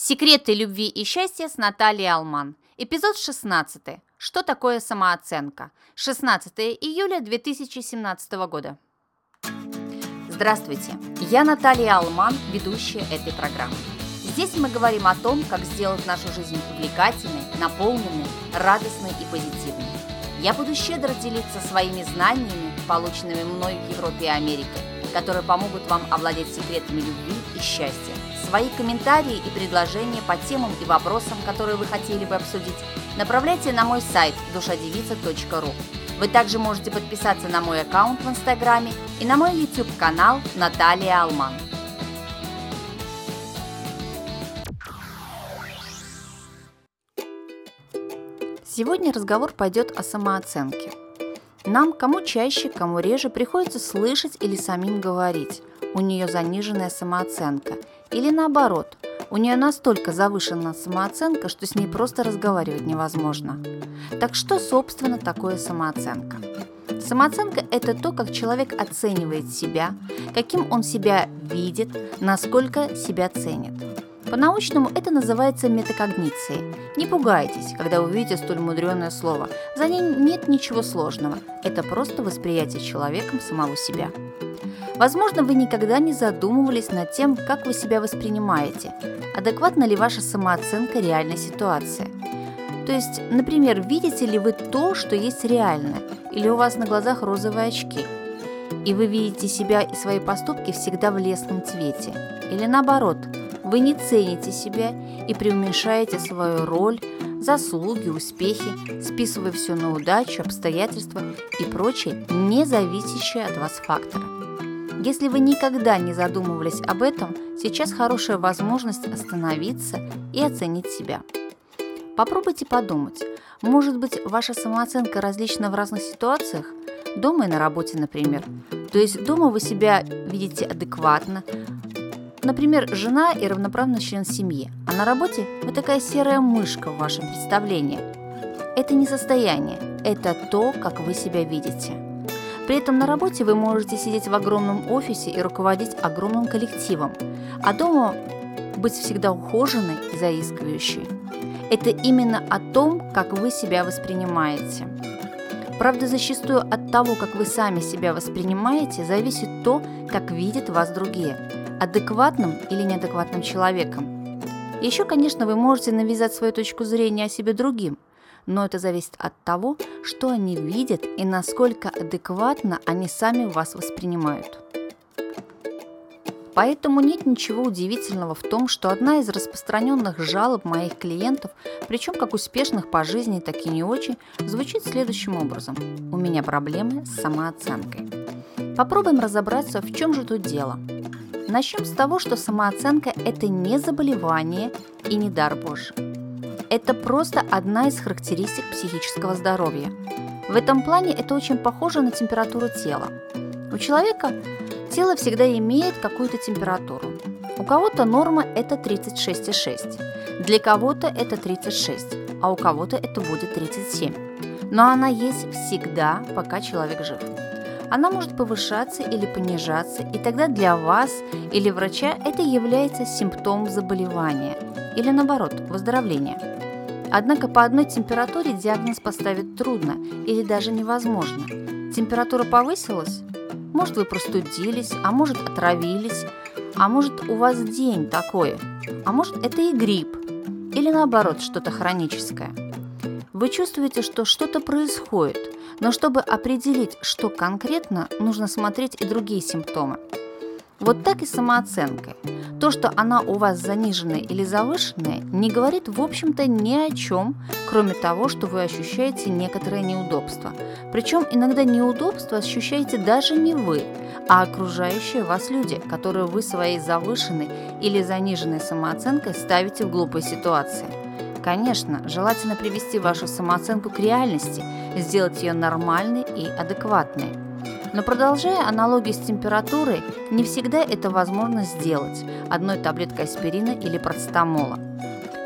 Секреты любви и счастья с Натальей Алман. Эпизод 16. Что такое самооценка? 16 июля 2017 года. Здравствуйте, я Наталья Алман, ведущая этой программы. Здесь мы говорим о том, как сделать нашу жизнь увлекательной, наполненной, радостной и позитивной. Я буду щедро делиться своими знаниями, полученными мной в Европе и Америке, которые помогут вам овладеть секретами любви и счастья Свои комментарии и предложения по темам и вопросам, которые вы хотели бы обсудить, направляйте на мой сайт душадевица.ру. Вы также можете подписаться на мой аккаунт в Инстаграме и на мой YouTube-канал Наталья Алман. Сегодня разговор пойдет о самооценке. Нам, кому чаще, кому реже, приходится слышать или самим говорить. У нее заниженная самооценка – или наоборот, у нее настолько завышена самооценка, что с ней просто разговаривать невозможно. Так что, собственно, такое самооценка? Самооценка – это то, как человек оценивает себя, каким он себя видит, насколько себя ценит. По-научному это называется метакогницией. Не пугайтесь, когда увидите столь мудреное слово. За ним нет ничего сложного. Это просто восприятие человеком самого себя. Возможно, вы никогда не задумывались над тем, как вы себя воспринимаете, адекватна ли ваша самооценка реальной ситуации. То есть, например, видите ли вы то, что есть реально, или у вас на глазах розовые очки, и вы видите себя и свои поступки всегда в лесном цвете, или наоборот, вы не цените себя и преуменьшаете свою роль, заслуги, успехи, списывая все на удачу, обстоятельства и прочие, не зависящие от вас факторы. Если вы никогда не задумывались об этом, сейчас хорошая возможность остановиться и оценить себя. Попробуйте подумать, может быть, ваша самооценка различна в разных ситуациях? Дома и на работе, например. То есть дома вы себя видите адекватно, Например, жена и равноправный член семьи, а на работе вы такая серая мышка в вашем представлении. Это не состояние, это то, как вы себя видите. При этом на работе вы можете сидеть в огромном офисе и руководить огромным коллективом, а дома быть всегда ухоженной и заискивающей. Это именно о том, как вы себя воспринимаете. Правда, зачастую от того, как вы сами себя воспринимаете, зависит то, как видят вас другие, адекватным или неадекватным человеком. Еще, конечно, вы можете навязать свою точку зрения о себе другим – но это зависит от того, что они видят и насколько адекватно они сами вас воспринимают. Поэтому нет ничего удивительного в том, что одна из распространенных жалоб моих клиентов, причем как успешных по жизни, так и не очень, звучит следующим образом. У меня проблемы с самооценкой. Попробуем разобраться, в чем же тут дело. Начнем с того, что самооценка – это не заболевание и не дар Божий. Это просто одна из характеристик психического здоровья. В этом плане это очень похоже на температуру тела. У человека тело всегда имеет какую-то температуру. У кого-то норма это 36,6, для кого-то это 36, а у кого-то это будет 37. Но она есть всегда, пока человек жив. Она может повышаться или понижаться, и тогда для вас или врача это является симптомом заболевания или наоборот выздоровления. Однако по одной температуре диагноз поставить трудно или даже невозможно. Температура повысилась? Может, вы простудились, а может, отравились, а может, у вас день такой, а может, это и грипп, или наоборот, что-то хроническое. Вы чувствуете, что что-то происходит, но чтобы определить, что конкретно, нужно смотреть и другие симптомы. Вот так и самооценкой. То, что она у вас заниженная или завышенная, не говорит, в общем-то, ни о чем, кроме того, что вы ощущаете некоторое неудобство. Причем иногда неудобство ощущаете даже не вы, а окружающие вас люди, которые вы своей завышенной или заниженной самооценкой ставите в глупые ситуации. Конечно, желательно привести вашу самооценку к реальности, сделать ее нормальной и адекватной – но продолжая аналогию с температурой, не всегда это возможно сделать одной таблеткой аспирина или процетамола.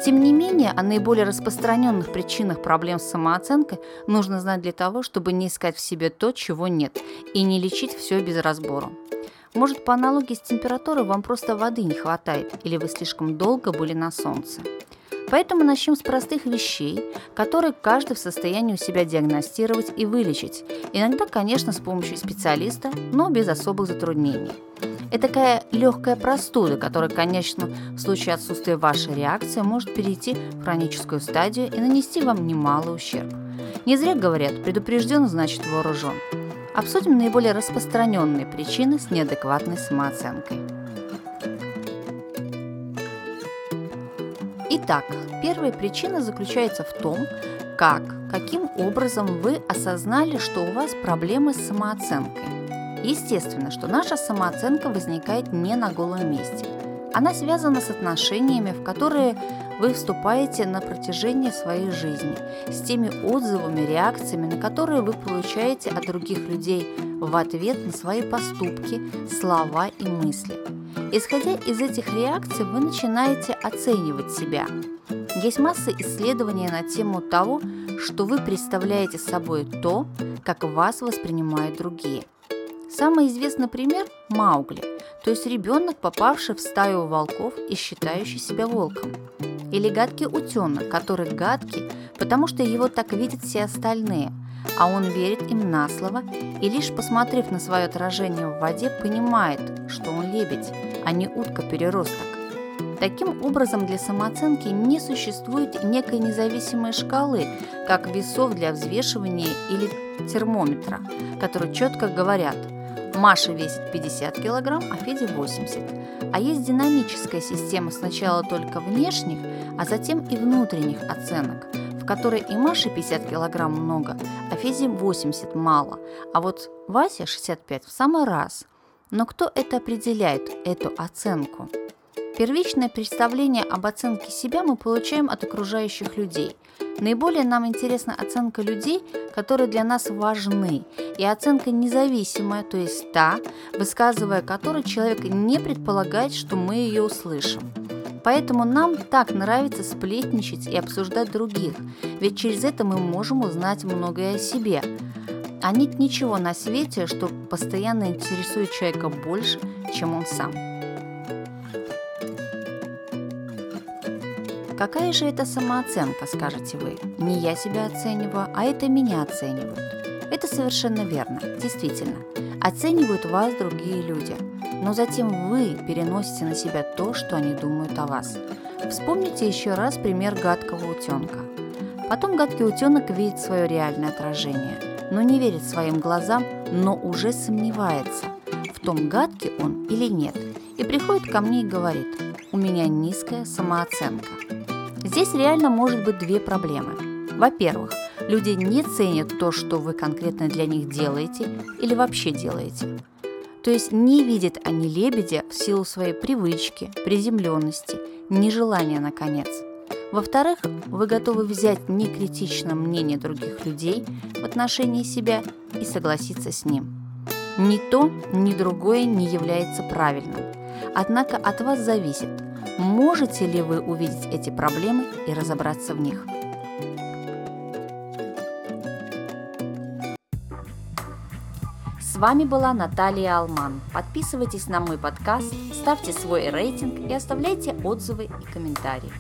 Тем не менее, о наиболее распространенных причинах проблем с самооценкой нужно знать для того, чтобы не искать в себе то, чего нет, и не лечить все без разбору. Может, по аналогии с температурой вам просто воды не хватает или вы слишком долго были на солнце. Поэтому начнем с простых вещей, которые каждый в состоянии у себя диагностировать и вылечить. Иногда, конечно, с помощью специалиста, но без особых затруднений. Это такая легкая простуда, которая, конечно, в случае отсутствия вашей реакции может перейти в хроническую стадию и нанести вам немалый ущерб. Не зря говорят, предупрежден значит вооружен. Обсудим наиболее распространенные причины с неадекватной самооценкой. Итак, первая причина заключается в том, как, каким образом вы осознали, что у вас проблемы с самооценкой. Естественно, что наша самооценка возникает не на голом месте. Она связана с отношениями, в которые вы вступаете на протяжении своей жизни, с теми отзывами, реакциями, на которые вы получаете от других людей в ответ на свои поступки, слова и мысли – Исходя из этих реакций, вы начинаете оценивать себя. Есть масса исследований на тему того, что вы представляете собой то, как вас воспринимают другие. Самый известный пример – Маугли, то есть ребенок, попавший в стаю волков и считающий себя волком. Или гадкий утенок, который гадкий, потому что его так видят все остальные, а он верит им на слово и лишь посмотрев на свое отражение в воде, понимает, что он лебедь, а не утка-переросток. Таким образом, для самооценки не существует некой независимой шкалы, как весов для взвешивания или термометра, которые четко говорят Маша весит 50 кг, а Федя 80. А есть динамическая система сначала только внешних, а затем и внутренних оценок, в которой и Маше 50 кг много, а Феде 80 мало, а вот Вася 65 в самый раз – но кто это определяет, эту оценку? Первичное представление об оценке себя мы получаем от окружающих людей. Наиболее нам интересна оценка людей, которые для нас важны, и оценка независимая, то есть та, высказывая которой человек не предполагает, что мы ее услышим. Поэтому нам так нравится сплетничать и обсуждать других, ведь через это мы можем узнать многое о себе – а нет ничего на свете, что постоянно интересует человека больше, чем он сам. Какая же это самооценка, скажете вы? Не я себя оцениваю, а это меня оценивают. Это совершенно верно, действительно. Оценивают вас другие люди, но затем вы переносите на себя то, что они думают о вас. Вспомните еще раз пример гадкого утенка. Потом гадкий утенок видит свое реальное отражение – но не верит своим глазам, но уже сомневается, в том гадкий он или нет, и приходит ко мне и говорит, у меня низкая самооценка. Здесь реально может быть две проблемы. Во-первых, люди не ценят то, что вы конкретно для них делаете или вообще делаете. То есть не видят они лебедя в силу своей привычки, приземленности, нежелания, наконец – во-вторых, вы готовы взять некритичное мнение других людей в отношении себя и согласиться с ним. Ни то, ни другое не является правильным. Однако от вас зависит, можете ли вы увидеть эти проблемы и разобраться в них. С вами была Наталья Алман. Подписывайтесь на мой подкаст, ставьте свой рейтинг и оставляйте отзывы и комментарии.